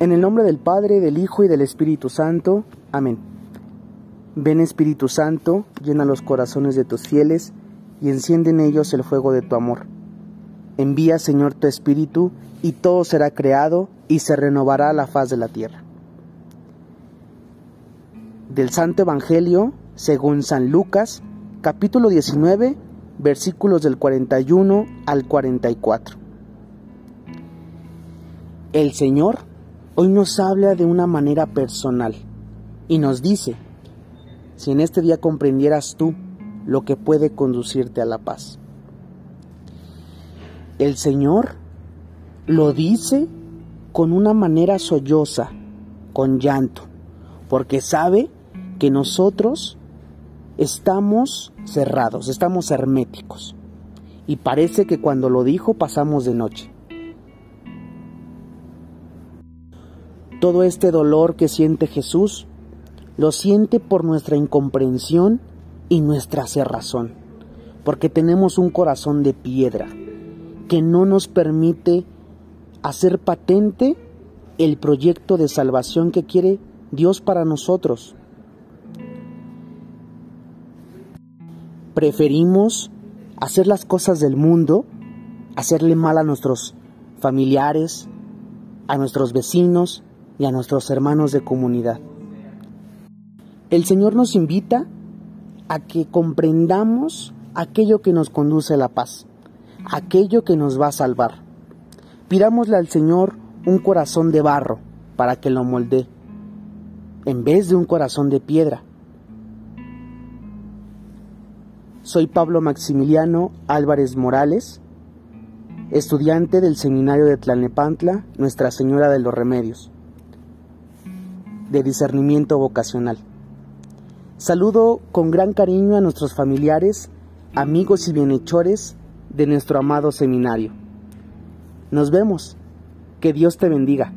En el nombre del Padre, del Hijo y del Espíritu Santo. Amén. Ven Espíritu Santo, llena los corazones de tus fieles y enciende en ellos el fuego de tu amor. Envía, Señor, tu Espíritu, y todo será creado y se renovará la faz de la tierra. Del Santo Evangelio, según San Lucas, capítulo 19, versículos del 41 al 44. El Señor hoy nos habla de una manera personal y nos dice, si en este día comprendieras tú lo que puede conducirte a la paz. El Señor lo dice con una manera solloza, con llanto, porque sabe que nosotros estamos cerrados, estamos herméticos. Y parece que cuando lo dijo pasamos de noche. Todo este dolor que siente Jesús lo siente por nuestra incomprensión y nuestra cerrazón, porque tenemos un corazón de piedra que no nos permite hacer patente el proyecto de salvación que quiere Dios para nosotros. Preferimos hacer las cosas del mundo, hacerle mal a nuestros familiares, a nuestros vecinos, y a nuestros hermanos de comunidad. El Señor nos invita a que comprendamos aquello que nos conduce a la paz, aquello que nos va a salvar. Pidámosle al Señor un corazón de barro para que lo moldee, en vez de un corazón de piedra. Soy Pablo Maximiliano Álvarez Morales, estudiante del Seminario de Tlalnepantla, Nuestra Señora de los Remedios de discernimiento vocacional. Saludo con gran cariño a nuestros familiares, amigos y bienhechores de nuestro amado seminario. Nos vemos. Que Dios te bendiga.